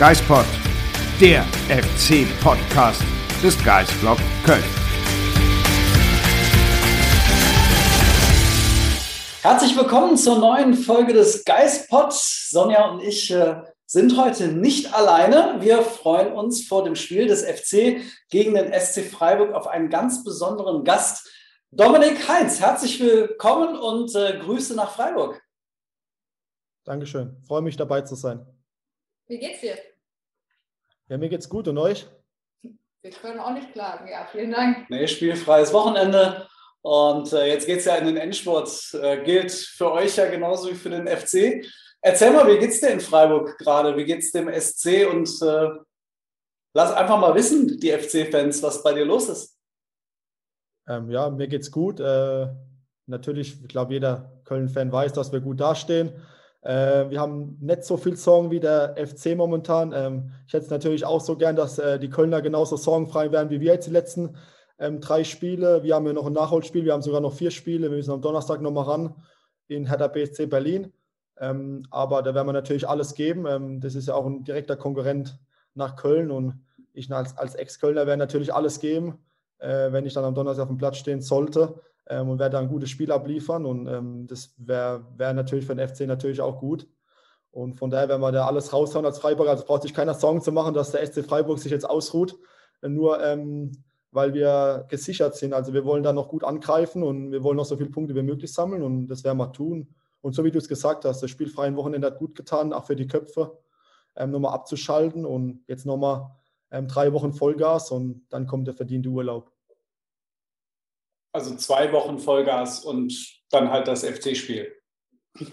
Geispod, der FC-Podcast des Geisblog Köln. Herzlich willkommen zur neuen Folge des Geistpods. Sonja und ich äh, sind heute nicht alleine. Wir freuen uns vor dem Spiel des FC gegen den SC Freiburg auf einen ganz besonderen Gast. Dominik Heinz, herzlich willkommen und äh, Grüße nach Freiburg. Dankeschön. Freue mich dabei zu sein. Wie geht's dir? Ja, mir geht's gut und euch? Wir können auch nicht klagen. Ja, vielen Dank. Nee, spielfreies Wochenende. Und äh, jetzt geht es ja in den Endspurt. Äh, gilt für euch ja genauso wie für den FC. Erzähl mal, wie geht's dir in Freiburg gerade? Wie geht's dem SC? Und äh, lass einfach mal wissen, die FC-Fans, was bei dir los ist. Ähm, ja, mir geht's gut. Äh, natürlich, ich glaube, jeder Köln-Fan weiß, dass wir gut dastehen. Äh, wir haben nicht so viel Sorgen wie der FC momentan. Ähm, ich hätte es natürlich auch so gern, dass äh, die Kölner genauso sorgenfrei werden wie wir jetzt die letzten ähm, drei Spiele. Wir haben ja noch ein Nachholspiel, wir haben sogar noch vier Spiele. Wir müssen am Donnerstag nochmal ran in Hertha BSC Berlin. Ähm, aber da werden wir natürlich alles geben. Ähm, das ist ja auch ein direkter Konkurrent nach Köln und ich als, als Ex-Kölner werde natürlich alles geben, äh, wenn ich dann am Donnerstag auf dem Platz stehen sollte ähm, und werde da ein gutes Spiel abliefern. Und ähm, das wäre wär natürlich für den FC natürlich auch gut. Und von daher werden wir da alles raushauen als Freiburg. Also braucht sich keiner Sorgen zu machen, dass der SC Freiburg sich jetzt ausruht. Nur ähm, weil wir gesichert sind. Also wir wollen da noch gut angreifen und wir wollen noch so viele Punkte wie möglich sammeln und das werden wir tun. Und so wie du es gesagt hast, das spielfreie Wochenende hat gut getan, auch für die Köpfe, ähm, nochmal abzuschalten und jetzt nochmal ähm, drei Wochen Vollgas und dann kommt der verdiente Urlaub. Also zwei Wochen Vollgas und dann halt das FC-Spiel.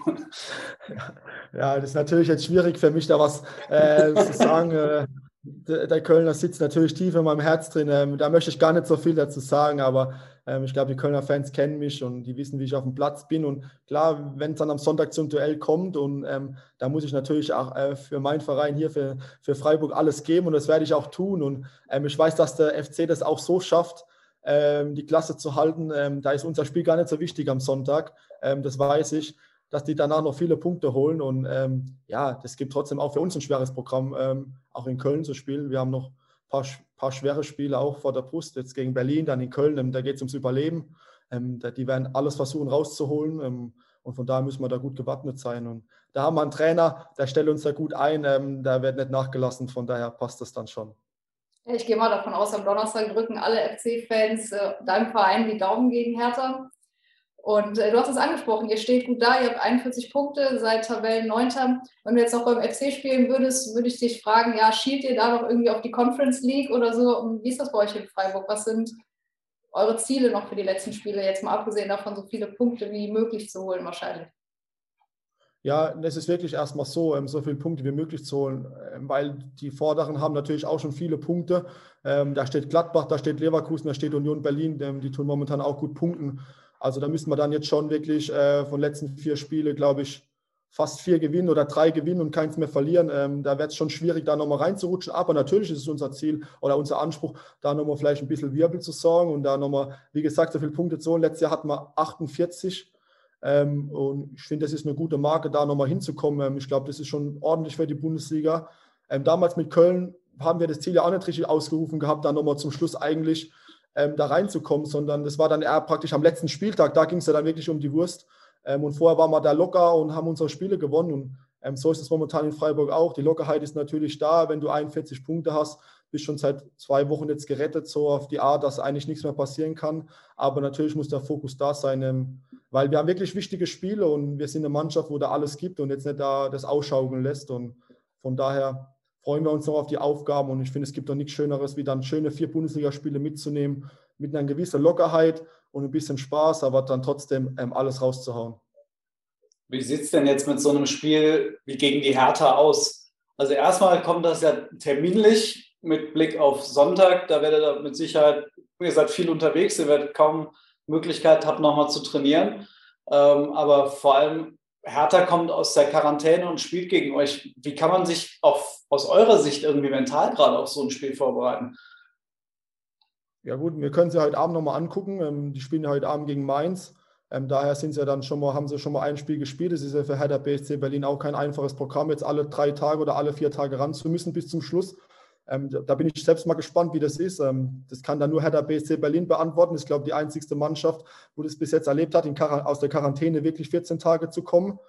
ja, das ist natürlich jetzt schwierig für mich, da was äh, zu sagen. Äh, der, Kölner sitzt natürlich tief in meinem Herz drin. Ähm, da möchte ich gar nicht so viel dazu sagen, aber ähm, ich glaube, die Kölner Fans kennen mich und die wissen, wie ich auf dem Platz bin. Und klar, wenn es dann am Sonntag zum Duell kommt und ähm, da muss ich natürlich auch äh, für meinen Verein hier, für, für Freiburg alles geben und das werde ich auch tun. Und ähm, ich weiß, dass der FC das auch so schafft, die Klasse zu halten. Ähm, da ist unser Spiel gar nicht so wichtig am Sonntag. das weiß ich dass die danach noch viele Punkte holen. Und ähm, ja, das gibt trotzdem auch für uns ein schweres Programm, ähm, auch in Köln zu spielen. Wir haben noch ein paar, paar schwere Spiele auch vor der Brust, jetzt gegen Berlin, dann in Köln. Ähm, da geht es ums Überleben. Ähm, die werden alles versuchen rauszuholen. Ähm, und von daher müssen wir da gut gewappnet sein. Und da haben wir einen Trainer, der stellt uns da gut ein. Ähm, da wird nicht nachgelassen. Von daher passt das dann schon. Ich gehe mal davon aus, am Donnerstag drücken alle FC-Fans äh, deinem Verein die Daumen gegen Hertha. Und äh, du hast es angesprochen, ihr steht gut da, ihr habt 41 Punkte, seid Tabellen 9. Wenn du jetzt noch beim FC spielen würdest, würde ich dich fragen, ja, schielt ihr da noch irgendwie auf die Conference League oder so? Und wie ist das bei euch in Freiburg? Was sind eure Ziele noch für die letzten Spiele, jetzt mal abgesehen davon, so viele Punkte wie möglich zu holen wahrscheinlich? Ja, es ist wirklich erstmal so, ähm, so viele Punkte wie möglich zu holen, ähm, weil die Vorderen haben natürlich auch schon viele Punkte. Ähm, da steht Gladbach, da steht Leverkusen, da steht Union Berlin, die tun momentan auch gut punkten. Also da müssen wir dann jetzt schon wirklich äh, von letzten vier Spielen, glaube ich, fast vier gewinnen oder drei gewinnen und keins mehr verlieren. Ähm, da wird es schon schwierig, da nochmal reinzurutschen. Aber natürlich ist es unser Ziel oder unser Anspruch, da nochmal vielleicht ein bisschen Wirbel zu sorgen und da nochmal, wie gesagt, so viele Punkte zu holen. Letztes Jahr hatten wir 48. Ähm, und ich finde, das ist eine gute Marke, da nochmal hinzukommen. Ähm, ich glaube, das ist schon ordentlich für die Bundesliga. Ähm, damals mit Köln haben wir das Ziel ja auch nicht richtig ausgerufen gehabt, da nochmal zum Schluss eigentlich ähm, da reinzukommen, sondern das war dann eher praktisch am letzten Spieltag. Da ging es ja dann wirklich um die Wurst. Ähm, und vorher waren wir da locker und haben unsere Spiele gewonnen. Und ähm, so ist es momentan in Freiburg auch. Die Lockerheit ist natürlich da, wenn du 41 Punkte hast, bist schon seit zwei Wochen jetzt gerettet, so auf die Art, dass eigentlich nichts mehr passieren kann. Aber natürlich muss der Fokus da sein, ähm, weil wir haben wirklich wichtige Spiele und wir sind eine Mannschaft, wo da alles gibt und jetzt nicht da das ausschaukeln lässt. Und von daher freuen wir uns noch auf die Aufgaben und ich finde, es gibt doch nichts Schöneres, wie dann schöne vier Bundesligaspiele mitzunehmen, mit einer gewissen Lockerheit und ein bisschen Spaß, aber dann trotzdem ähm, alles rauszuhauen. Wie sieht es denn jetzt mit so einem Spiel wie gegen die Hertha aus? Also erstmal kommt das ja terminlich mit Blick auf Sonntag. Da werdet ihr mit Sicherheit, ihr seid viel unterwegs, ihr werdet kaum Möglichkeit haben, nochmal zu trainieren. Ähm, aber vor allem Hertha kommt aus der Quarantäne und spielt gegen euch. Wie kann man sich auch aus eurer Sicht irgendwie mental gerade auf so ein Spiel vorbereiten? Ja gut, wir können sie heute Abend nochmal angucken. Ähm, die spielen heute Abend gegen Mainz. Ähm, daher sind sie dann schon mal, haben sie schon mal ein Spiel gespielt. Es ist ja für Hertha BSC Berlin auch kein einfaches Programm, jetzt alle drei Tage oder alle vier Tage ran zu müssen bis zum Schluss. Ähm, da bin ich selbst mal gespannt, wie das ist. Ähm, das kann dann nur Hertha BSC Berlin beantworten. Das ist, glaube ich, die einzigste Mannschaft, wo das bis jetzt erlebt hat, aus der Quarantäne wirklich 14 Tage zu kommen.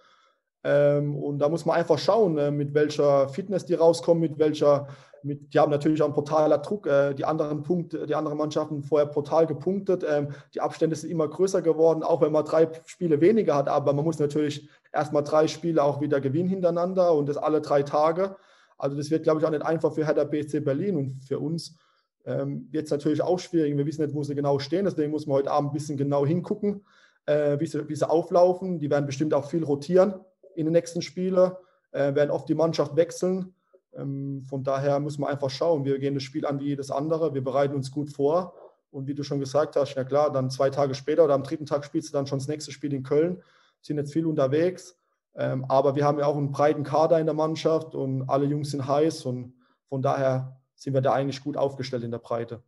Ähm, und da muss man einfach schauen, äh, mit welcher Fitness die rauskommen, mit welcher, mit, die haben natürlich auch einen brutaler Druck. Äh, die anderen Punkte, die anderen Mannschaften vorher brutal gepunktet. Ähm, die Abstände sind immer größer geworden, auch wenn man drei Spiele weniger hat. Aber man muss natürlich erstmal drei Spiele auch wieder gewinnen hintereinander und das alle drei Tage. Also das wird, glaube ich, auch nicht einfach für Hertha BSC Berlin und für uns ähm, es natürlich auch schwierig. Wir wissen nicht, wo sie genau stehen, deswegen muss man heute Abend ein bisschen genau hingucken, äh, wie, sie, wie sie auflaufen. Die werden bestimmt auch viel rotieren in den nächsten Spielen, äh, werden oft die Mannschaft wechseln. Ähm, von daher muss man einfach schauen. Wir gehen das Spiel an wie jedes andere. Wir bereiten uns gut vor. Und wie du schon gesagt hast, ja klar, dann zwei Tage später oder am dritten Tag spielst du dann schon das nächste Spiel in Köln. Sind jetzt viel unterwegs. Ähm, aber wir haben ja auch einen breiten Kader in der Mannschaft und alle Jungs sind heiß und von daher sind wir da eigentlich gut aufgestellt in der Breite.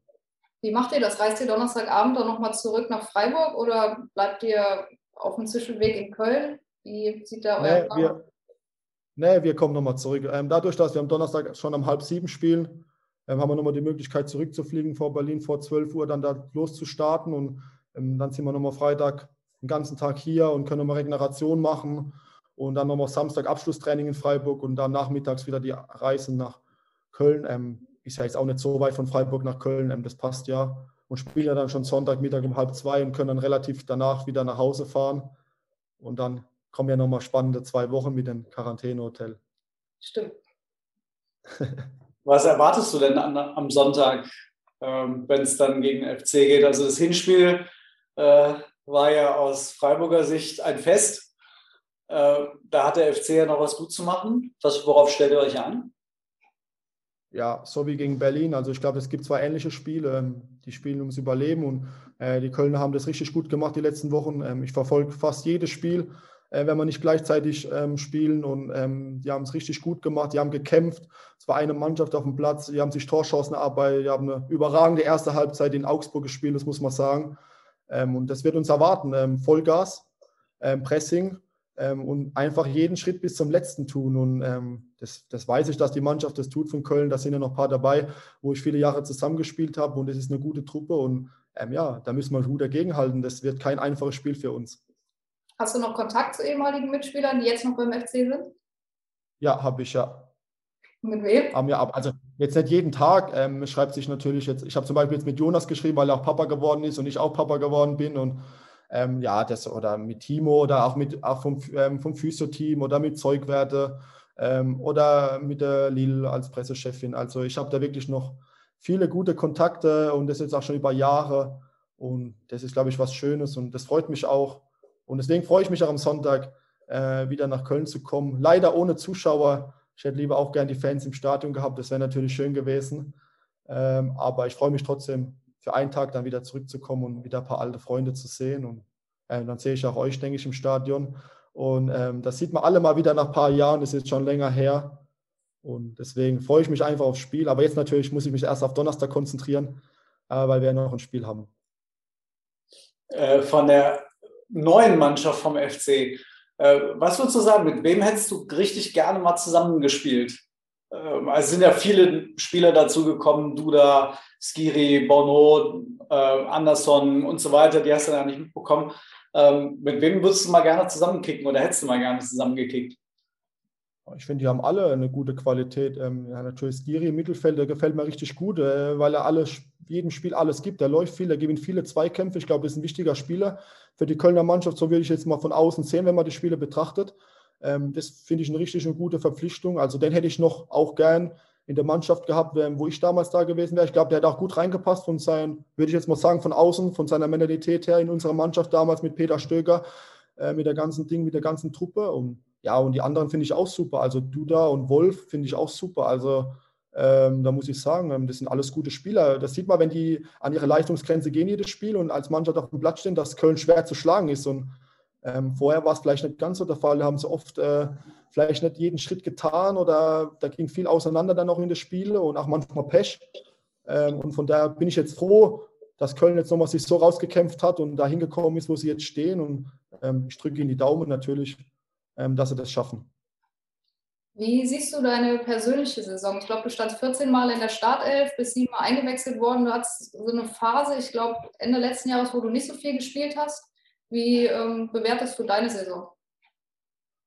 Wie macht ihr das? Reist ihr Donnerstagabend dann nochmal zurück nach Freiburg oder bleibt ihr auf dem Zwischenweg in Köln? Wie sieht da euer nee, Plan wir, Nee, wir kommen nochmal zurück. Ähm, dadurch, dass wir am Donnerstag schon um halb sieben spielen, ähm, haben wir nochmal die Möglichkeit zurückzufliegen vor Berlin vor 12 Uhr, dann da loszustarten und ähm, dann sind wir nochmal Freitag den ganzen Tag hier und können nochmal Regeneration machen und dann nochmal Samstag Abschlusstraining in Freiburg und dann nachmittags wieder die Reise nach Köln. Ähm, ist ja jetzt auch nicht so weit von Freiburg nach Köln, ähm, das passt ja. Und spielen ja dann schon Sonntagmittag um halb zwei und können dann relativ danach wieder nach Hause fahren. Und dann kommen ja nochmal spannende zwei Wochen mit dem Quarantänehotel. Stimmt. Was erwartest du denn an, am Sonntag, ähm, wenn es dann gegen FC geht? Also das Hinspiel äh, war ja aus Freiburger Sicht ein Fest. Äh, da hat der FC ja noch was gut zu machen. Was, worauf stellt ihr euch an? Ja, so wie gegen Berlin. Also ich glaube, es gibt zwei ähnliche Spiele. Ähm, die spielen ums Überleben und äh, die Kölner haben das richtig gut gemacht die letzten Wochen. Ähm, ich verfolge fast jedes Spiel, äh, wenn wir nicht gleichzeitig ähm, spielen und ähm, die haben es richtig gut gemacht. Die haben gekämpft. Es war eine Mannschaft auf dem Platz. Die haben sich Torchancen erarbeitet. Die haben eine überragende erste Halbzeit in Augsburg gespielt, das muss man sagen. Ähm, und das wird uns erwarten. Ähm, Vollgas, Pressing ähm, und einfach jeden Schritt bis zum letzten tun. Und ähm, das, das weiß ich, dass die Mannschaft das tut von Köln. Da sind ja noch ein paar dabei, wo ich viele Jahre zusammengespielt habe und es ist eine gute Truppe. Und ähm, ja, da müssen wir gut dagegenhalten. Das wird kein einfaches Spiel für uns. Hast du noch Kontakt zu ehemaligen Mitspielern, die jetzt noch beim FC sind? Ja, habe ich ja. Mit wem? Haben wir Also jetzt nicht jeden Tag. Ähm, schreibt sich natürlich jetzt. Ich habe zum Beispiel jetzt mit Jonas geschrieben, weil er auch Papa geworden ist und ich auch Papa geworden bin. Und ähm, ja, das oder mit Timo oder auch mit auch vom, ähm, vom Physio-Team oder mit Zeugwerte ähm, oder mit der Lil als Pressechefin. Also ich habe da wirklich noch viele gute Kontakte und das jetzt auch schon über Jahre. Und das ist, glaube ich, was Schönes und das freut mich auch. Und deswegen freue ich mich auch am Sonntag äh, wieder nach Köln zu kommen. Leider ohne Zuschauer. Ich hätte lieber auch gern die Fans im Stadion gehabt. Das wäre natürlich schön gewesen. Ähm, aber ich freue mich trotzdem, für einen Tag dann wieder zurückzukommen und wieder ein paar alte Freunde zu sehen. Und äh, dann sehe ich auch euch, denke ich, im Stadion. Und ähm, das sieht man alle mal wieder nach ein paar Jahren, das ist jetzt schon länger her. Und deswegen freue ich mich einfach aufs Spiel. Aber jetzt natürlich muss ich mich erst auf Donnerstag konzentrieren, äh, weil wir ja noch ein Spiel haben. Äh, von der neuen Mannschaft vom FC, äh, was würdest du sagen, mit wem hättest du richtig gerne mal zusammengespielt? Ähm, also sind ja viele Spieler dazu gekommen, Duda, Skiri, Bono, äh, Anderson und so weiter, die hast du ja nicht mitbekommen. Ähm, mit wem würdest du mal gerne zusammenkicken oder hättest du mal gerne zusammengekickt? Ich finde, die haben alle eine gute Qualität. Ähm, ja, natürlich Skiri im Mittelfeld, der gefällt mir richtig gut, äh, weil er alle, jedem Spiel alles gibt. Der läuft viel, der gewinnt viele Zweikämpfe. Ich glaube, das ist ein wichtiger Spieler für die Kölner Mannschaft. So würde ich jetzt mal von außen sehen, wenn man die Spiele betrachtet. Ähm, das finde ich eine richtig eine gute Verpflichtung. Also den hätte ich noch auch gern in der Mannschaft gehabt, wo ich damals da gewesen wäre. Ich glaube, der hat auch gut reingepasst von seinen, würde ich jetzt mal sagen, von außen, von seiner Mentalität her in unserer Mannschaft damals mit Peter Stöger, äh, mit der ganzen Ding, mit der ganzen Truppe. Und ja, und die anderen finde ich auch super. Also Duda und Wolf finde ich auch super. Also ähm, da muss ich sagen, ähm, das sind alles gute Spieler. Das sieht man, wenn die an ihre Leistungsgrenze gehen, jedes Spiel und als Mannschaft auf dem Platz stehen, dass Köln schwer zu schlagen ist. Und ähm, vorher war es vielleicht nicht ganz so der Fall. Da haben sie oft äh, vielleicht nicht jeden Schritt getan oder da ging viel auseinander dann auch in den Spielen und auch manchmal Pech. Ähm, und von daher bin ich jetzt froh, dass Köln jetzt nochmal sich so rausgekämpft hat und da hingekommen ist, wo sie jetzt stehen. Und ähm, ich drücke ihnen die Daumen natürlich, ähm, dass sie das schaffen. Wie siehst du deine persönliche Saison? Ich glaube, du standst 14 Mal in der Startelf, bist siebenmal eingewechselt worden. Du hattest so eine Phase, ich glaube, Ende letzten Jahres, wo du nicht so viel gespielt hast. Wie ähm, bewertest du deine Saison?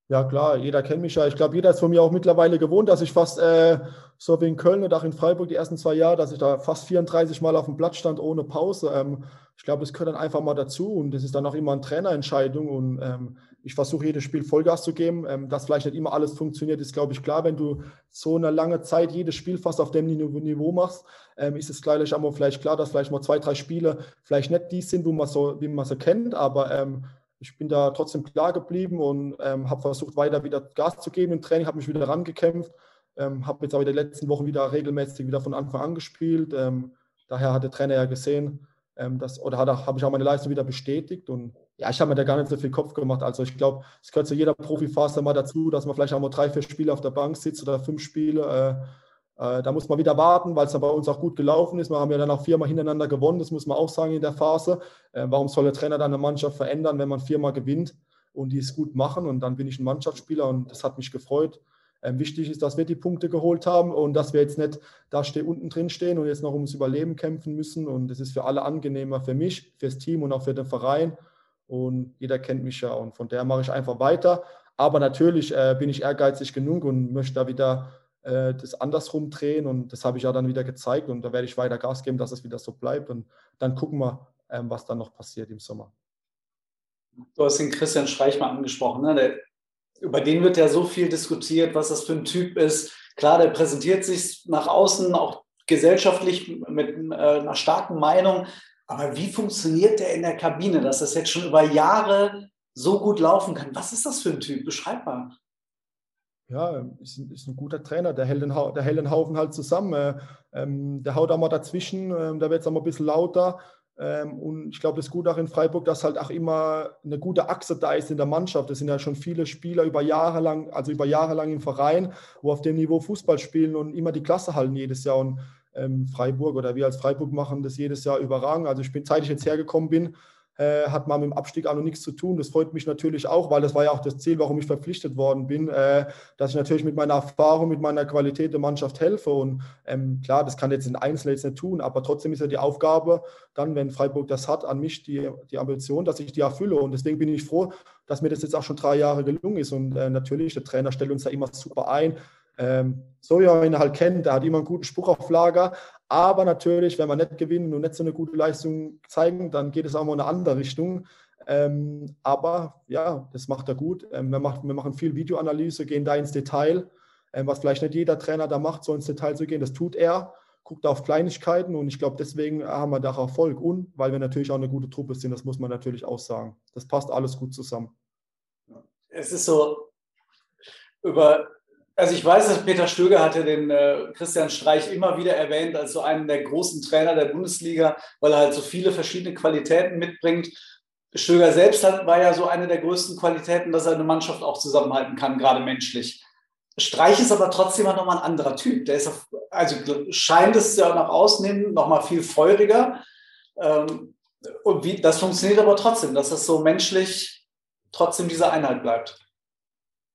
Ja, klar, jeder kennt mich ja. Ich glaube, jeder ist von mir auch mittlerweile gewohnt, dass ich fast äh, so wie in Köln und auch in Freiburg die ersten zwei Jahre, dass ich da fast 34 Mal auf dem Platz stand ohne Pause. Ähm, ich glaube, das gehört dann einfach mal dazu und das ist dann auch immer eine Trainerentscheidung und ähm, ich versuche jedes Spiel Vollgas zu geben. Ähm, dass vielleicht nicht immer alles funktioniert, ist, glaube ich, klar. Wenn du so eine lange Zeit jedes Spiel fast auf dem Niveau machst, ähm, ist es gleich einmal vielleicht klar, dass vielleicht mal zwei, drei Spiele vielleicht nicht die sind, wo man so, wie man sie kennt, aber ähm, ich bin da trotzdem klar geblieben und ähm, habe versucht, weiter wieder Gas zu geben im Training, habe mich wieder rangekämpft, ähm, habe jetzt aber in den letzten Wochen wieder regelmäßig wieder von Anfang an gespielt. Ähm, daher hat der Trainer ja gesehen, ähm, das, oder habe ich auch meine Leistung wieder bestätigt und ja, ich habe mir da gar nicht so viel Kopf gemacht. Also ich glaube, es gehört zu jeder Profiphase mal dazu, dass man vielleicht auch mal drei, vier Spiele auf der Bank sitzt oder fünf Spiele. Äh, da muss man wieder warten, weil es dann bei uns auch gut gelaufen ist. Wir haben ja dann auch viermal hintereinander gewonnen, das muss man auch sagen in der Phase. Äh, warum soll der Trainer dann eine Mannschaft verändern, wenn man viermal gewinnt und die es gut machen? Und dann bin ich ein Mannschaftsspieler und das hat mich gefreut. Ähm, wichtig ist, dass wir die Punkte geholt haben und dass wir jetzt nicht da steh, unten drin stehen und jetzt noch ums Überleben kämpfen müssen. Und das ist für alle angenehmer, für mich, fürs Team und auch für den Verein. Und jeder kennt mich ja und von der mache ich einfach weiter. Aber natürlich äh, bin ich ehrgeizig genug und möchte da wieder äh, das andersrum drehen und das habe ich ja dann wieder gezeigt und da werde ich weiter Gas geben, dass es wieder so bleibt und dann gucken wir, ähm, was dann noch passiert im Sommer. Du hast den Christian Streich mal angesprochen. Ne? Der, über den wird ja so viel diskutiert, was das für ein Typ ist. Klar, der präsentiert sich nach außen auch gesellschaftlich mit äh, einer starken Meinung. Aber wie funktioniert der in der Kabine, dass das jetzt schon über Jahre so gut laufen kann? Was ist das für ein Typ? Beschreib mal. Ja, ist ein, ist ein guter Trainer, der hält, den, der hält den Haufen halt zusammen. Äh, ähm, der haut auch mal dazwischen, ähm, da wird es auch mal ein bisschen lauter. Ähm, und ich glaube, das ist gut auch in Freiburg, dass halt auch immer eine gute Achse da ist in der Mannschaft. Es sind ja schon viele Spieler über Jahre lang, also über Jahre lang im Verein, wo auf dem Niveau Fußball spielen und immer die Klasse halten jedes Jahr. Und ähm, Freiburg oder wir als Freiburg machen das jedes Jahr überragend. Also ich bin, seit ich jetzt hergekommen bin, äh, hat man mit dem Abstieg auch noch nichts zu tun. Das freut mich natürlich auch, weil das war ja auch das Ziel, warum ich verpflichtet worden bin, äh, dass ich natürlich mit meiner Erfahrung, mit meiner Qualität der Mannschaft helfe. Und ähm, klar, das kann jetzt ein Einzelner jetzt nicht tun, aber trotzdem ist ja die Aufgabe, dann, wenn Freiburg das hat, an mich die, die Ambition, dass ich die erfülle. Und deswegen bin ich froh, dass mir das jetzt auch schon drei Jahre gelungen ist. Und äh, natürlich, der Trainer stellt uns da immer super ein. Ähm, so wie man ihn halt kennt, der hat immer einen guten Spruch auf Lager. Aber natürlich, wenn wir nicht gewinnen und nicht so eine gute Leistung zeigen, dann geht es auch mal in eine andere Richtung. Ähm, aber ja, das macht er gut. Ähm, wir, macht, wir, machen viel Videoanalyse, gehen da ins Detail, ähm, was vielleicht nicht jeder Trainer da macht, so ins Detail zu gehen. Das tut er, guckt auf Kleinigkeiten und ich glaube, deswegen haben wir da Erfolg. Und weil wir natürlich auch eine gute Truppe sind, das muss man natürlich auch sagen. Das passt alles gut zusammen. Es ist so, über also ich weiß, dass Peter Stöger hatte den äh, Christian Streich immer wieder erwähnt als so einen der großen Trainer der Bundesliga, weil er halt so viele verschiedene Qualitäten mitbringt. Stöger selbst hat, war ja so eine der größten Qualitäten, dass er eine Mannschaft auch zusammenhalten kann, gerade menschlich. Streich ist aber trotzdem noch mal ein anderer Typ. Der ist auf, also scheint es ja nach außen hin noch viel feuriger. Ähm, und wie, das funktioniert aber trotzdem, dass das so menschlich trotzdem diese Einheit bleibt.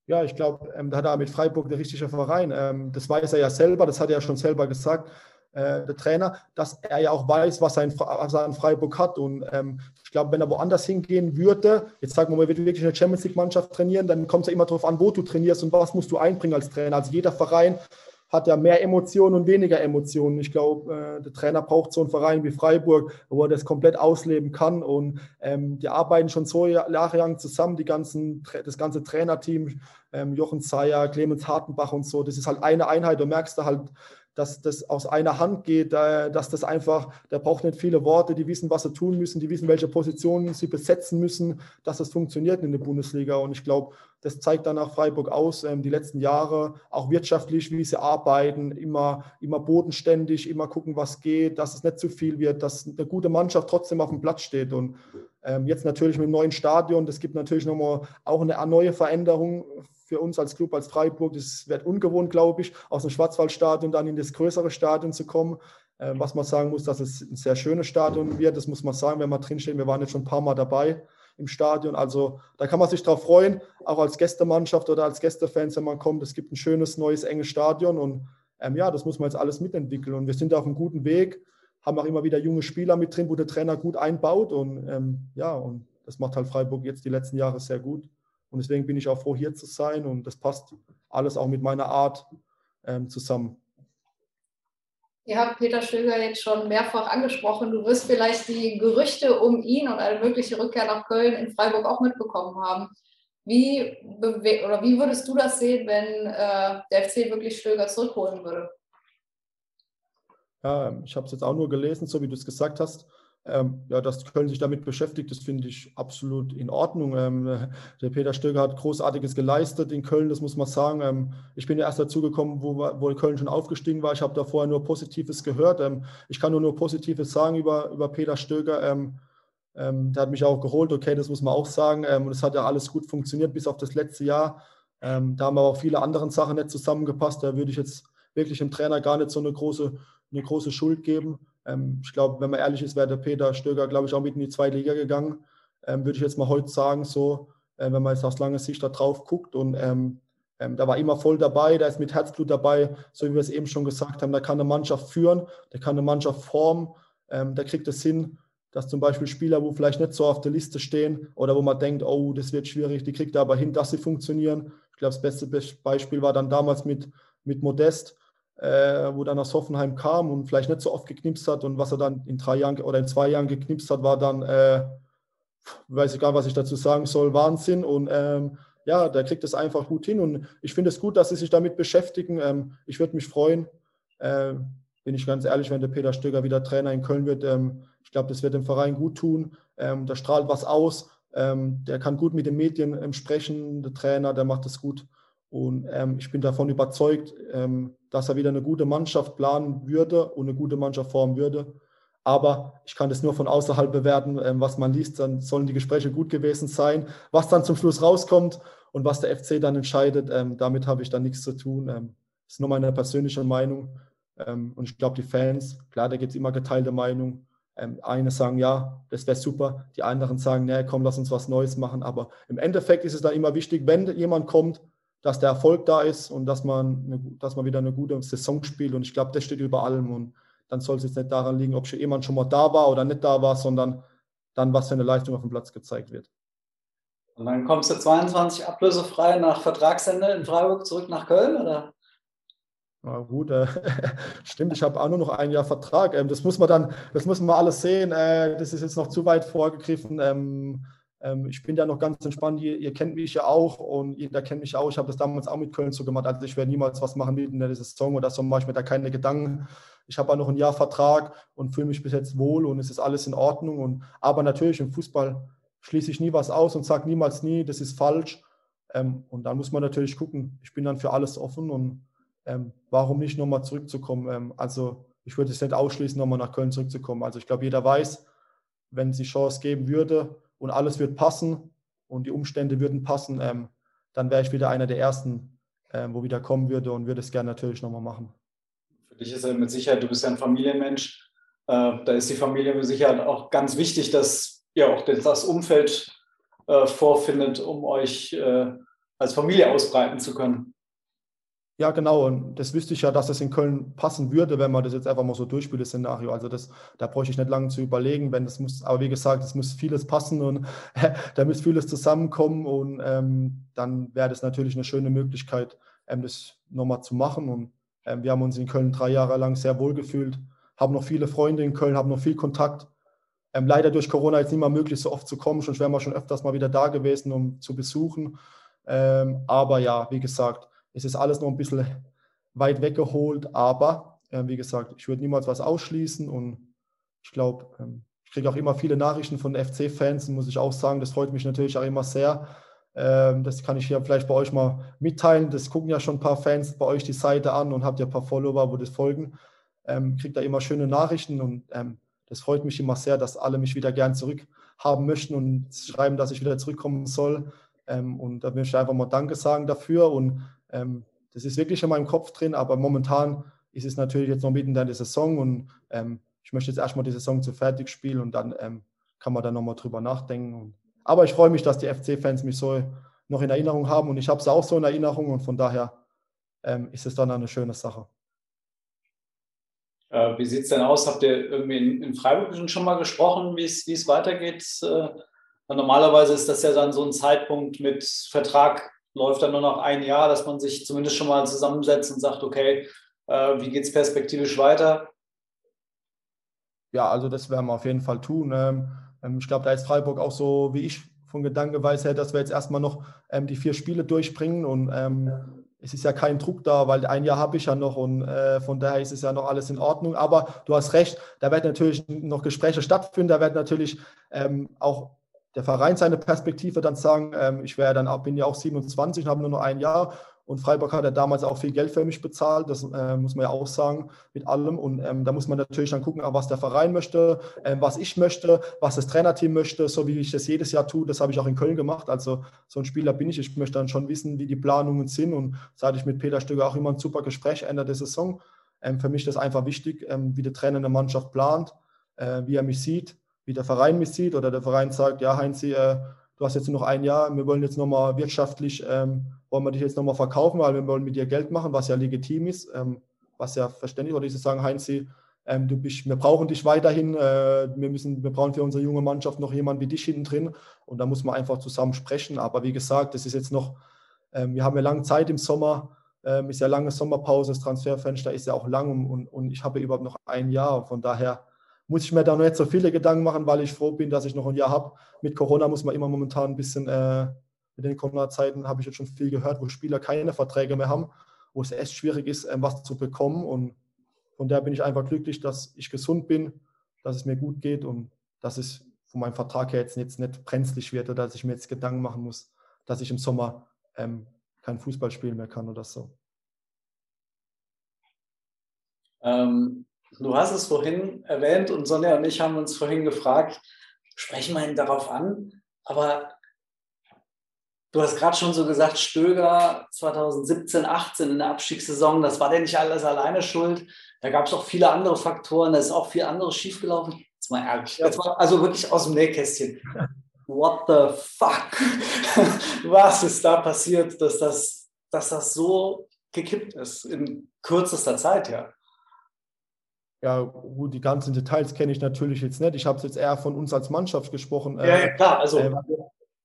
Ja, ich glaube, ähm, da hat er mit Freiburg der richtige Verein. Ähm, das weiß er ja selber, das hat er ja schon selber gesagt, äh, der Trainer, dass er ja auch weiß, was er in, was er in Freiburg hat. Und ähm, ich glaube, wenn er woanders hingehen würde, jetzt sagen wir mal, er wird wirklich eine Champions League-Mannschaft trainieren, dann kommt es ja immer darauf an, wo du trainierst und was musst du einbringen als Trainer. Also jeder Verein hat ja mehr Emotionen und weniger Emotionen. Ich glaube, äh, der Trainer braucht so einen Verein wie Freiburg, wo er das komplett ausleben kann. Und ähm, die arbeiten schon so jahrelang zusammen, die ganzen, das ganze Trainerteam, ähm, Jochen Zeyer, Clemens Hartenbach und so. Das ist halt eine Einheit. Du merkst da halt, dass das aus einer Hand geht, dass das einfach, der braucht nicht viele Worte, die wissen, was sie tun müssen, die wissen, welche Positionen sie besetzen müssen, dass das funktioniert in der Bundesliga. Und ich glaube, das zeigt dann auch Freiburg aus, ähm, die letzten Jahre, auch wirtschaftlich, wie sie arbeiten, immer, immer bodenständig, immer gucken, was geht, dass es nicht zu viel wird, dass eine gute Mannschaft trotzdem auf dem Platz steht. Und ähm, jetzt natürlich mit dem neuen Stadion, das gibt natürlich nochmal auch eine neue Veränderung für uns als Club, als Freiburg. Das wird ungewohnt, glaube ich, aus dem Schwarzwaldstadion dann in das größere Stadion zu kommen. Ähm, was man sagen muss, dass es ein sehr schönes Stadion wird, das muss man sagen, wenn man drinsteht. Wir waren jetzt schon ein paar Mal dabei im Stadion. Also da kann man sich drauf freuen, auch als Gästemannschaft oder als Gästefans, wenn man kommt. Es gibt ein schönes, neues, enges Stadion und ähm, ja, das muss man jetzt alles mitentwickeln. Und wir sind auf einem guten Weg, haben auch immer wieder junge Spieler mit drin, wo der Trainer gut einbaut. Und ähm, ja, und das macht halt Freiburg jetzt die letzten Jahre sehr gut. Und deswegen bin ich auch froh, hier zu sein. Und das passt alles auch mit meiner Art ähm, zusammen. Ihr habt Peter Stöger jetzt schon mehrfach angesprochen. Du wirst vielleicht die Gerüchte um ihn und eine mögliche Rückkehr nach Köln in Freiburg auch mitbekommen haben. Wie, oder wie würdest du das sehen, wenn äh, der FC wirklich Stöger zurückholen würde? Ja, ich habe es jetzt auch nur gelesen, so wie du es gesagt hast. Ähm, ja, dass Köln sich damit beschäftigt, das finde ich absolut in Ordnung. Ähm, der Peter Stöger hat Großartiges geleistet in Köln, das muss man sagen. Ähm, ich bin ja erst dazugekommen, wo, wo Köln schon aufgestiegen war. Ich habe da vorher nur Positives gehört. Ähm, ich kann nur nur Positives sagen über, über Peter Stöger. Ähm, ähm, der hat mich auch geholt, okay, das muss man auch sagen. und es hat ja alles gut funktioniert bis auf das letzte Jahr. da haben aber auch viele andere Sachen nicht zusammengepasst. Da würde ich jetzt wirklich dem Trainer gar nicht so eine große, eine große Schuld geben. Ähm, ich glaube, wenn man ehrlich ist, wäre der Peter Stöger, glaube ich, auch mit in die zweite Liga gegangen. Ähm, würde ich jetzt mal heute sagen, so, äh, wenn man jetzt aus langer Sicht da drauf guckt und ähm, ähm, da war immer voll dabei, der ist mit Herzblut dabei, so wie wir es eben schon gesagt haben, da kann eine Mannschaft führen, der kann eine Mannschaft formen, ähm, der kriegt es hin, dass zum Beispiel Spieler, wo vielleicht nicht so auf der Liste stehen oder wo man denkt, oh, das wird schwierig, die kriegt er aber hin, dass sie funktionieren. Ich glaube, das beste Beispiel war dann damals mit, mit Modest, äh, wo dann aus Hoffenheim kam und vielleicht nicht so oft geknipst hat und was er dann in drei Jahren oder in zwei Jahren geknipst hat, war dann, äh, weiß ich gar nicht, was ich dazu sagen soll, Wahnsinn und ähm, ja, der kriegt es einfach gut hin und ich finde es gut, dass sie sich damit beschäftigen. Ähm, ich würde mich freuen, äh, bin ich ganz ehrlich, wenn der Peter Stöger wieder Trainer in Köln wird. Ähm, ich glaube, das wird dem Verein gut tun. Ähm, da strahlt was aus. Ähm, der kann gut mit den Medien ähm, sprechen, der Trainer, der macht das gut. Und ähm, ich bin davon überzeugt, ähm, dass er wieder eine gute Mannschaft planen würde und eine gute Mannschaft formen würde. Aber ich kann das nur von außerhalb bewerten, ähm, was man liest. Dann sollen die Gespräche gut gewesen sein. Was dann zum Schluss rauskommt und was der FC dann entscheidet, ähm, damit habe ich dann nichts zu tun. Ähm, das ist nur meine persönliche Meinung. Ähm, und ich glaube, die Fans, klar, da gibt es immer geteilte Meinungen. eine sagen, ja, das wäre super. Die anderen sagen, nee, komm, lass uns was Neues machen. Aber im Endeffekt ist es dann immer wichtig, wenn jemand kommt, dass der Erfolg da ist und dass man, eine, dass man wieder eine gute Saison spielt. Und ich glaube, das steht über allem. Und dann soll es jetzt nicht daran liegen, ob jemand schon mal da war oder nicht da war, sondern dann, was für eine Leistung auf dem Platz gezeigt wird. Und dann kommst du 22 ablösefrei nach Vertragsende in Freiburg zurück nach Köln, oder? Na gut, äh, stimmt, ich habe auch nur noch ein Jahr Vertrag. Ähm, das muss man dann, das muss man alles sehen. Äh, das ist jetzt noch zu weit vorgegriffen. Ähm, ich bin da noch ganz entspannt. Ihr, ihr, kennt mich ja auch und jeder kennt mich auch. Ich habe das damals auch mit Köln so gemacht. Also ich werde niemals was machen mitten in der Saison oder so mache ich mir da keine Gedanken. Ich habe auch noch ein Jahr Vertrag und fühle mich bis jetzt wohl und es ist alles in Ordnung. Und, aber natürlich im Fußball schließe ich nie was aus und sage niemals nie, das ist falsch. Ähm, und dann muss man natürlich gucken. Ich bin dann für alles offen und ähm, warum nicht nochmal zurückzukommen? Ähm, also ich würde es nicht ausschließen, nochmal nach Köln zurückzukommen. Also ich glaube, jeder weiß, wenn es die Chance geben würde, und alles wird passen und die Umstände würden passen, ähm, dann wäre ich wieder einer der Ersten, ähm, wo wieder kommen würde und würde es gerne natürlich nochmal machen. Für dich ist ja mit Sicherheit, du bist ja ein Familienmensch, äh, da ist die Familie mit Sicherheit auch ganz wichtig, dass ihr auch das Umfeld äh, vorfindet, um euch äh, als Familie ausbreiten zu können. Ja, genau. Und das wüsste ich ja, dass das in Köln passen würde, wenn man das jetzt einfach mal so durchspielt, das Szenario. Also das, da bräuchte ich nicht lange zu überlegen, wenn das muss, aber wie gesagt, es muss vieles passen und da muss vieles zusammenkommen und ähm, dann wäre das natürlich eine schöne Möglichkeit, ähm, das nochmal zu machen. Und Ähm, wir haben uns in Köln drei Jahre lang sehr wohl gefühlt, haben noch viele Freunde in Köln, haben noch viel Kontakt. Ähm, leider durch Corona jetzt nicht mehr möglich, so oft zu kommen. Schon wären wir schon öfters mal wieder da gewesen, um zu besuchen. Ähm, aber ja, wie gesagt, es ist alles noch ein bisschen weit weggeholt. Aber äh, wie gesagt, ich würde niemals was ausschließen und ich glaube, ähm, ich kriege auch immer viele Nachrichten von FC-Fans, muss ich auch sagen. Das freut mich natürlich auch immer sehr. Ähm, das kann ich hier vielleicht bei euch mal mitteilen. Das gucken ja schon ein paar Fans bei euch die Seite an und habt ja ein paar Follower, wo das folgen. Ähm, kriegt da immer schöne Nachrichten und ähm, das freut mich immer sehr, dass alle mich wieder gern zurückhaben möchten und schreiben, dass ich wieder zurückkommen soll. Ähm, und da möchte ich einfach mal Danke sagen dafür. Und ähm, das ist wirklich in meinem Kopf drin, aber momentan ist es natürlich jetzt noch mitten in der Saison und ähm, ich möchte jetzt erstmal die Saison zu fertig spielen und dann ähm, kann man da nochmal drüber nachdenken. Aber ich freue mich, dass die FC-Fans mich so noch in Erinnerung haben und ich habe es auch so in Erinnerung und von daher ähm, ist es dann eine schöne Sache. Äh, wie sieht es denn aus? Habt ihr irgendwie in, in Freiburg schon mal gesprochen, wie es weitergeht? Äh, normalerweise ist das ja dann so ein Zeitpunkt mit Vertrag, läuft dann nur noch ein Jahr, dass man sich zumindest schon mal zusammensetzt und sagt, okay, äh, wie geht es perspektivisch weiter? ja, also das werden wir auf jeden Fall tun. Ähm, ähm, ich glaube, da ist Freiburg auch so, wie ich von Gedankenweise her, dass wir jetzt erstmal noch ähm, die vier Spiele durchbringen und ähm, es ist ja kein Druck da, weil ein Jahr habe ich ja noch und äh, von daher ist es ja noch alles in Ordnung. Aber du hast recht, da werden natürlich noch Gespräche stattfinden, da wird natürlich ähm, auch der Verein seine Perspektive dann sagen, ähm, ich wäre dann bin ja auch 27 und habe nur noch ein Jahr und Freiburg hat ja damals auch viel Geld für mich bezahlt, das äh, muss man ja auch sagen, mit allem. Und ähm, da muss man natürlich dann gucken, was der Verein möchte, äh, was ich möchte, was das Trainerteam möchte, so wie ich das jedes Jahr tue. Das habe ich auch in Köln gemacht. Also so ein Spieler bin ich. Ich möchte dann schon wissen, wie die Planungen sind. Und hatte ich mit Peter Stöger auch immer ein super Gespräch Ende der Saison. Ähm, für mich ist das einfach wichtig, ähm, wie der Trainer eine Mannschaft plant, äh, wie er mich sieht, wie der Verein mich sieht oder der Verein sagt, ja Heinzi, äh, du hast jetzt noch ein Jahr, wir wollen jetzt nochmal wirtschaftlich ähm, wollen wir dich jetzt nochmal verkaufen, weil wir wollen mit dir Geld machen, was ja legitim ist, ähm, was ja verständlich ist. Oder ich sagen, Heinzi, ähm, du bist, wir brauchen dich weiterhin, äh, wir, müssen, wir brauchen für unsere junge Mannschaft noch jemanden wie dich hinten drin und da muss man einfach zusammen sprechen. Aber wie gesagt, das ist jetzt noch, ähm, wir haben ja lange Zeit im Sommer, ähm, ist ja lange Sommerpause, das Transferfenster ist ja auch lang und, und ich habe überhaupt noch ein Jahr. Von daher muss ich mir da noch nicht so viele Gedanken machen, weil ich froh bin, dass ich noch ein Jahr habe. Mit Corona muss man immer momentan ein bisschen äh, mit den Corona-Zeiten habe ich jetzt schon viel gehört, wo Spieler keine Verträge mehr haben, wo es echt schwierig ist, ähm, was zu bekommen. Und von daher bin ich einfach glücklich, dass ich gesund bin, dass es mir gut geht und dass es von meinem Vertrag her jetzt, jetzt nicht brenzlig wird oder dass ich mir jetzt Gedanken machen muss, dass ich im Sommer ähm, kein Fußball spielen mehr kann oder so. Ähm, du hast es vorhin erwähnt und Sonja und ich haben uns vorhin gefragt, sprechen wir ihn darauf an, aber Du hast gerade schon so gesagt, Stöger 2017, 18 in der Abstiegssaison, das war der nicht alles alleine schuld. Da gab es auch viele andere Faktoren, da ist auch viel anderes schiefgelaufen. Jetzt mal ehrlich, jetzt mal, also wirklich aus dem Nähkästchen. What the fuck? Was ist da passiert, dass das, dass das so gekippt ist in kürzester Zeit, ja? Ja, gut, die ganzen Details kenne ich natürlich jetzt nicht. Ich habe jetzt eher von uns als Mannschaft gesprochen. Ja, ja klar. Also, äh,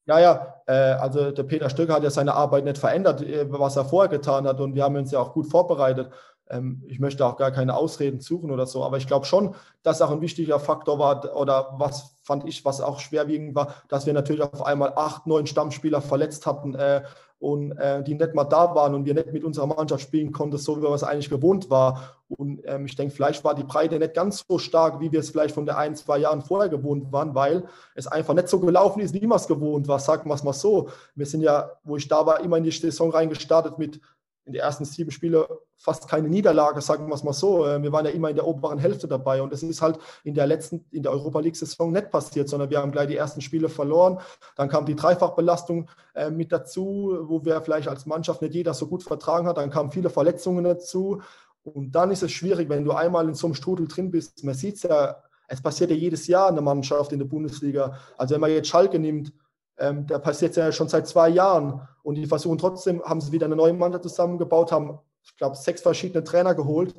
ja, ja, äh, also der Peter Stöcker hat ja seine Arbeit nicht verändert, äh, was er vorher getan hat und wir haben uns ja auch gut vorbereitet. Ähm, ich möchte auch gar keine Ausreden suchen oder so, aber ich glaube schon, dass auch ein wichtiger Faktor war oder was fand ich, was auch schwerwiegend war, dass wir natürlich auf einmal acht, neun Stammspieler verletzt hatten äh, und äh, die nicht mal da waren und wir nicht mit unserer Mannschaft spielen konnten, so wie wir es eigentlich gewohnt war. Und ähm, ich denke, vielleicht war die Breite nicht ganz so stark, wie wir es vielleicht von der ein, zwei Jahren vorher gewohnt waren, weil es einfach nicht so gelaufen ist, wie man es gewohnt war. Sagen wir es mal so. Wir sind ja, wo ich da war, immer in die Saison reingestartet mit in den ersten sieben Spielen fast keine Niederlage, sagen wir es mal so. Äh, wir waren ja immer in der oberen Hälfte dabei und das ist halt in der letzten, in der Europa League-Saison nicht passiert, sondern wir haben gleich die ersten Spiele verloren. Dann kam die Dreifachbelastung äh, mit dazu, wo wir vielleicht als Mannschaft nicht jeder so gut vertragen hat. Dann kamen viele Verletzungen dazu und dann ist es schwierig, wenn du einmal in so einem Strudel drin bist. Man sieht es ja, es passiert ja jedes Jahr in der Mannschaft in der Bundesliga. Also wenn man jetzt Schalke nimmt, ähm, da passiert ja schon seit zwei Jahren und die versuchen trotzdem, haben sie wieder eine neue Mannschaft zusammengebaut, haben, ich glaube, sechs verschiedene Trainer geholt.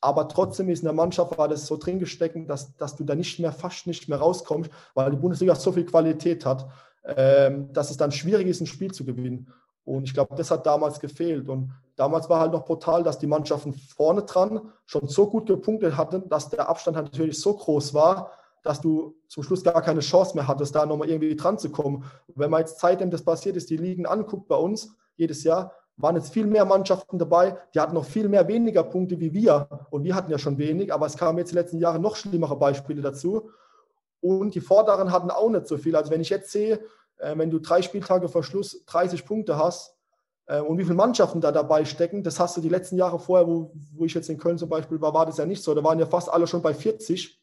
Aber trotzdem ist in der Mannschaft war das so drin gesteckt, dass, dass du da nicht mehr, fast nicht mehr rauskommst, weil die Bundesliga so viel Qualität hat, ähm, dass es dann schwierig ist, ein Spiel zu gewinnen. Und ich glaube, das hat damals gefehlt. Und damals war halt noch brutal, dass die Mannschaften vorne dran schon so gut gepunktet hatten, dass der Abstand halt natürlich so groß war, dass du zum Schluss gar keine Chance mehr hattest, da nochmal irgendwie dran zu kommen. Wenn man jetzt seitdem das passiert ist, die Ligen anguckt bei uns jedes Jahr, waren jetzt viel mehr Mannschaften dabei, die hatten noch viel mehr weniger Punkte wie wir. Und wir hatten ja schon wenig, aber es kamen jetzt die letzten Jahre noch schlimmere Beispiele dazu. Und die Vorderen hatten auch nicht so viel. Also wenn ich jetzt sehe, äh, wenn du drei Spieltage vor Schluss 30 Punkte hast äh, und wie viele Mannschaften da dabei stecken, das hast du die letzten Jahre vorher, wo, wo ich jetzt in Köln zum Beispiel war, war das ja nicht so. Da waren ja fast alle schon bei 40,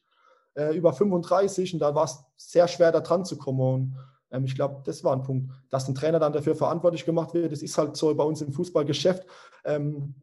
äh, über 35 und da war es sehr schwer, da dran zu kommen. Und ähm, ich glaube, das war ein Punkt, dass ein Trainer dann dafür verantwortlich gemacht wird. Das ist halt so bei uns im Fußballgeschäft. Ähm,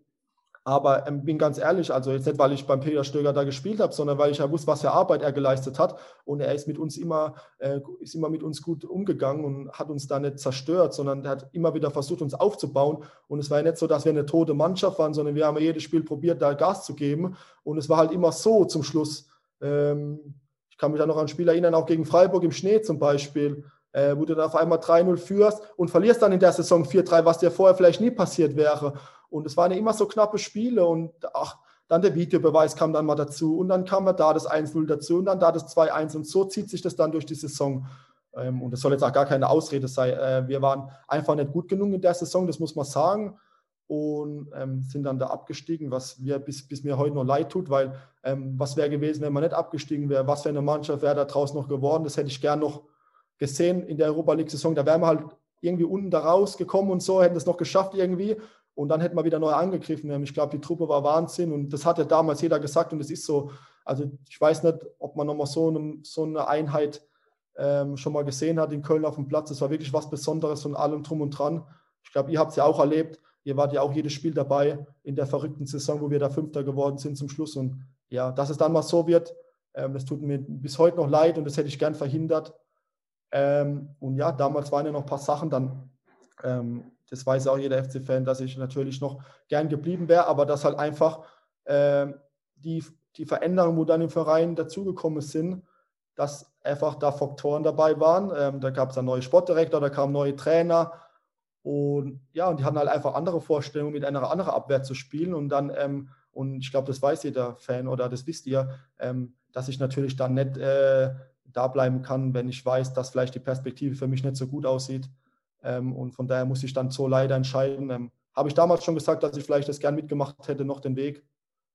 aber ähm, bin ganz ehrlich, also jetzt nicht, weil ich beim Peter Stöger da gespielt habe, sondern weil ich ja wusste, was für Arbeit er geleistet hat. Und er ist mit uns immer, äh, ist immer mit uns gut umgegangen und hat uns da nicht zerstört, sondern er hat immer wieder versucht, uns aufzubauen. Und es war ja nicht so, dass wir eine tote Mannschaft waren, sondern wir haben jedes Spiel probiert, da Gas zu geben. Und es war halt immer so zum Schluss. Ähm, ich kann mich da noch an ein Spiel erinnern, auch gegen Freiburg im Schnee zum Beispiel äh, wo du dann auf einmal 3-0 führst und verlierst dann in der Saison 4-3, was dir vorher vielleicht nie passiert wäre. Und es waren ja immer so knappe Spiele und ach, dann der Videobeweis kam dann mal dazu und dann kam da das 1-0 dazu und dann da das 2-1 und so zieht sich das dann durch die Saison. Ähm, und das soll jetzt auch gar keine Ausrede sein. Äh, wir waren einfach nicht gut genug in der Saison, das muss man sagen. Und ähm, sind dann da abgestiegen, was mir bis, bis mir heute noch leid tut, weil ähm, was wäre gewesen, wenn man nicht abgestiegen wäre? Was für eine Mannschaft wäre da draußen noch geworden? Das hätte ich gern noch gesehen in der Europa League-Saison. Da wären wir halt irgendwie unten da rausgekommen und so, hätten es noch geschafft irgendwie. Und dann hätten wir wieder neu angegriffen. Ich glaube, die Truppe war Wahnsinn und das hat ja damals jeder gesagt und es ist so. Also ich weiß nicht, ob man nochmal so, eine, so eine Einheit ähm, schon mal gesehen hat in Köln auf dem Platz. Das war wirklich was Besonderes von allem drum und dran. Ich glaube, ihr habt es ja auch erlebt. Ihr wart ja auch jedes Spiel dabei in der verrückten Saison, wo wir da Fünfter geworden sind zum Schluss. Und ja, dass es dann mal so wird, ähm, das tut mir bis heute noch leid und das hätte ich gern verhindert. Ähm, und ja, damals waren ja noch ein paar Sachen dann, ähm, das weiß auch jeder FC-Fan, dass ich natürlich noch gern geblieben wäre, aber dass halt einfach ähm, die, die Veränderungen, wo dann im Verein dazugekommen sind, dass einfach da Faktoren dabei waren. Ähm, da gab es einen neuen Sportdirektor, da kamen neue Trainer und ja, und die hatten halt einfach andere Vorstellungen, mit einer anderen Abwehr zu spielen und dann, ähm, und ich glaube, das weiß jeder Fan oder das wisst ihr, ähm, dass ich natürlich dann nicht äh, da bleiben kann, wenn ich weiß, dass vielleicht die Perspektive für mich nicht so gut aussieht. Ähm, und von daher muss ich dann so leider entscheiden. Ähm, Habe ich damals schon gesagt, dass ich vielleicht das gern mitgemacht hätte, noch den Weg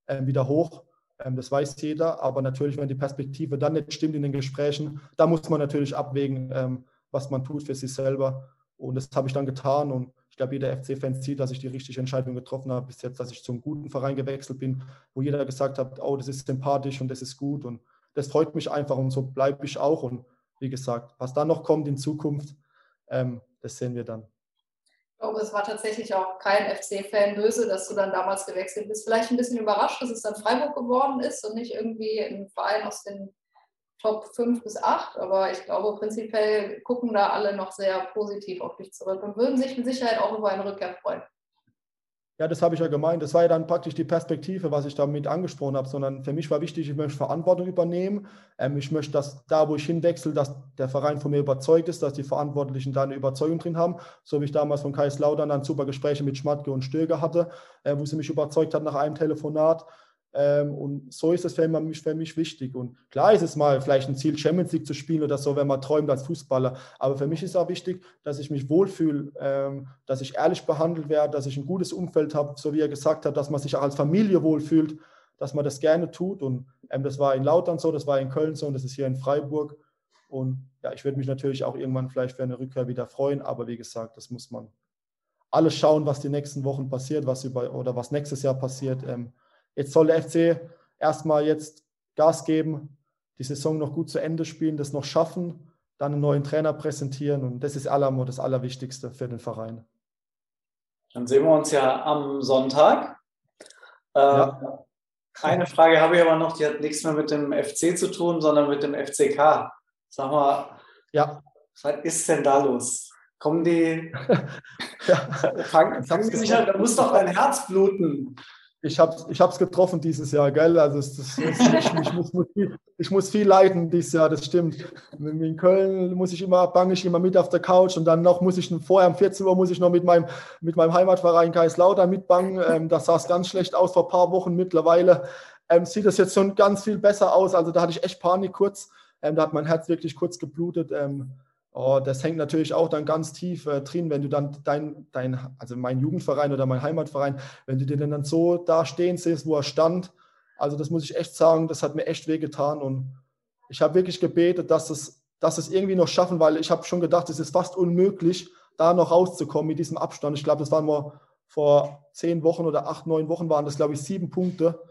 ähm, wieder hoch. Ähm, das weiß jeder. Aber natürlich, wenn die Perspektive dann nicht stimmt in den Gesprächen, da muss man natürlich abwägen, was man tut für sich selber. Und das habe ich dann getan. Und ich glaube, jeder FC-Fan sieht, dass ich die richtige Entscheidung getroffen habe, bis jetzt, dass ich zum guten Verein gewechselt bin, wo jeder gesagt hat, oh, das ist sympathisch und das ist gut. Und das freut mich einfach und so bleibe ich auch. Und wie gesagt, was da noch kommt in Zukunft, ähm, das sehen wir dann. Ich glaube, es war tatsächlich auch kein FC-Fan böse, dass du dann damals gewechselt bist. Vielleicht ein bisschen überrascht, dass es dann Freiburg geworden ist und nicht irgendwie ein Verein aus den Top 5 bis 8. Aber ich glaube, prinzipiell gucken da alle noch sehr positiv auf dich zurück und würden sich mit Sicherheit auch über eine Rückkehr freuen. Ja, das habe ich ja gemeint. Das war ja dann praktisch die Perspektive, was ich damit angesprochen habe, sondern für mich war wichtig, ich möchte Verantwortung übernehmen. Ähm, ich möchte, dass da, wo ich hinwechsel, dass der Verein von mir überzeugt ist, dass die Verantwortlichen da eine Überzeugung drin haben. So wie ich damals von Kaiserslautern dann super Gespräche mit Schmatke und Stöger hatte, äh, wo sie mich überzeugt hat nach einem Telefonat. Ähm, und so ist es für mich, für mich wichtig. Und klar ist es mal vielleicht ein Ziel, Champions League zu spielen oder so, wenn man träumt als Fußballer. Aber für mich ist auch wichtig, dass ich mich wohlfühle, ähm, dass ich ehrlich behandelt werde, dass ich ein gutes Umfeld habe, so wie er gesagt hat, dass man sich auch als Familie wohlfühlt, dass man das gerne tut. Und ähm, das war in Lautern so, das war in Köln so und das ist hier in Freiburg. Und ja, ich würde mich natürlich auch irgendwann vielleicht für eine Rückkehr wieder freuen. Aber wie gesagt, das muss man alles schauen, was die nächsten Wochen passiert, was über oder was nächstes Jahr passiert. Jetzt soll der FC erstmal jetzt Gas geben, die Saison noch gut zu Ende spielen, das noch schaffen, dann einen neuen Trainer präsentieren und das ist Alamo das Allerwichtigste für den Verein. Dann sehen wir uns ja am Sonntag. Äh, ja. Eine Frage habe ich aber noch, die hat nichts mehr mit dem FC zu tun, sondern mit dem FCK. Sag mal, ja. was ist denn da los? Kommen die, ja. fangen, fangen die sich an, da muss doch dein Herz bluten. Ich habe es ich getroffen dieses Jahr, gell? Also es, das, ich, ich, muss, muss viel, ich, muss, viel leiden dieses Jahr, das stimmt. In Köln muss ich immer, bange ich immer mit auf der Couch und dann noch muss ich vorher um 14 Uhr muss ich noch mit meinem, mit meinem Heimatverein Kaiserslautern mitbangen. Ähm, das sah ganz schlecht aus vor ein paar Wochen. Mittlerweile ähm, sieht das jetzt schon ganz viel besser aus. Also da hatte ich echt Panik kurz. Ähm, da hat mein Herz wirklich kurz geblutet. Ähm, Oh, das hängt natürlich auch dann ganz tief äh, drin, wenn du dann dein, dein, also mein Jugendverein oder mein Heimatverein, wenn du den dann so da stehen siehst, wo er stand. Also das muss ich echt sagen, das hat mir echt wehgetan und ich habe wirklich gebetet, dass es, dass es irgendwie noch schaffen, weil ich habe schon gedacht, es ist fast unmöglich, da noch rauszukommen mit diesem Abstand. Ich glaube, das waren wir vor zehn Wochen oder acht, neun Wochen waren das, glaube ich, sieben Punkte.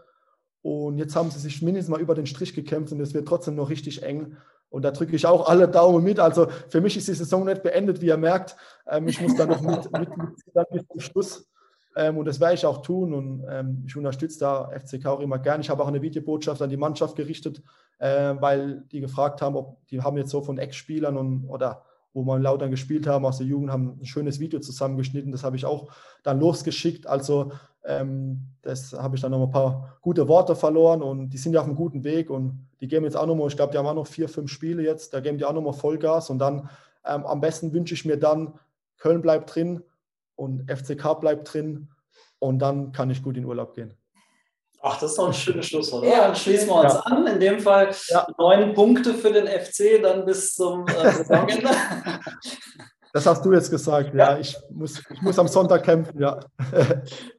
Und jetzt haben sie sich mindestens mal über den Strich gekämpft und es wird trotzdem noch richtig eng. Und da drücke ich auch alle Daumen mit. Also für mich ist die Saison nicht beendet, wie ihr merkt. Ähm, ich muss da noch mit, mit, mit bis zum Schluss. Ähm, und das werde ich auch tun. Und ähm, ich unterstütze da FCK auch immer gern. Ich habe auch eine Videobotschaft an die Mannschaft gerichtet, äh, weil die gefragt haben, ob die haben jetzt so von Ex-Spielern und oder wo wir Lautern gespielt haben aus der Jugend, haben ein schönes Video zusammengeschnitten. Das habe ich auch dann losgeschickt. Also ähm, das habe ich dann noch ein paar gute Worte verloren und die sind ja auf einem guten Weg und die geben jetzt auch nochmal, ich glaube, die haben auch noch vier, fünf Spiele jetzt, da geben die auch nochmal Vollgas und dann ähm, am besten wünsche ich mir dann, Köln bleibt drin und FCK bleibt drin und dann kann ich gut in Urlaub gehen. Ach, das ist doch ein schönes Schlusswort. Ja, dann schließen wir uns ja. an. In dem Fall ja. neun Punkte für den FC, dann bis zum äh, Saisonende. Das hast du jetzt gesagt, ja. ja. Ich, muss, ich muss am Sonntag kämpfen, ja.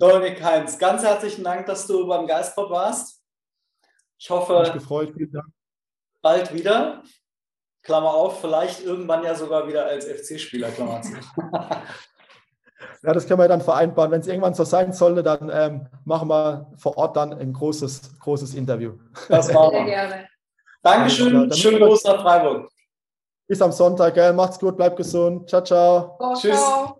Dominik Heinz, ganz herzlichen Dank, dass du beim Geistpop warst. Ich hoffe, gefreut, bald wieder. Klammer auf, vielleicht irgendwann ja sogar wieder als FC-Spieler, Klammer zu. Ja, das können wir dann vereinbaren. Wenn es irgendwann so sein sollte, dann ähm, machen wir vor Ort dann ein großes, großes Interview. Das machen wir. Sehr gerne. Dankeschön. Ja, Schönen Gruß nach Freiburg. Bis am Sonntag. Gell? Macht's gut, bleibt gesund. Ciao, ciao. Oh, Tschüss. Ciao.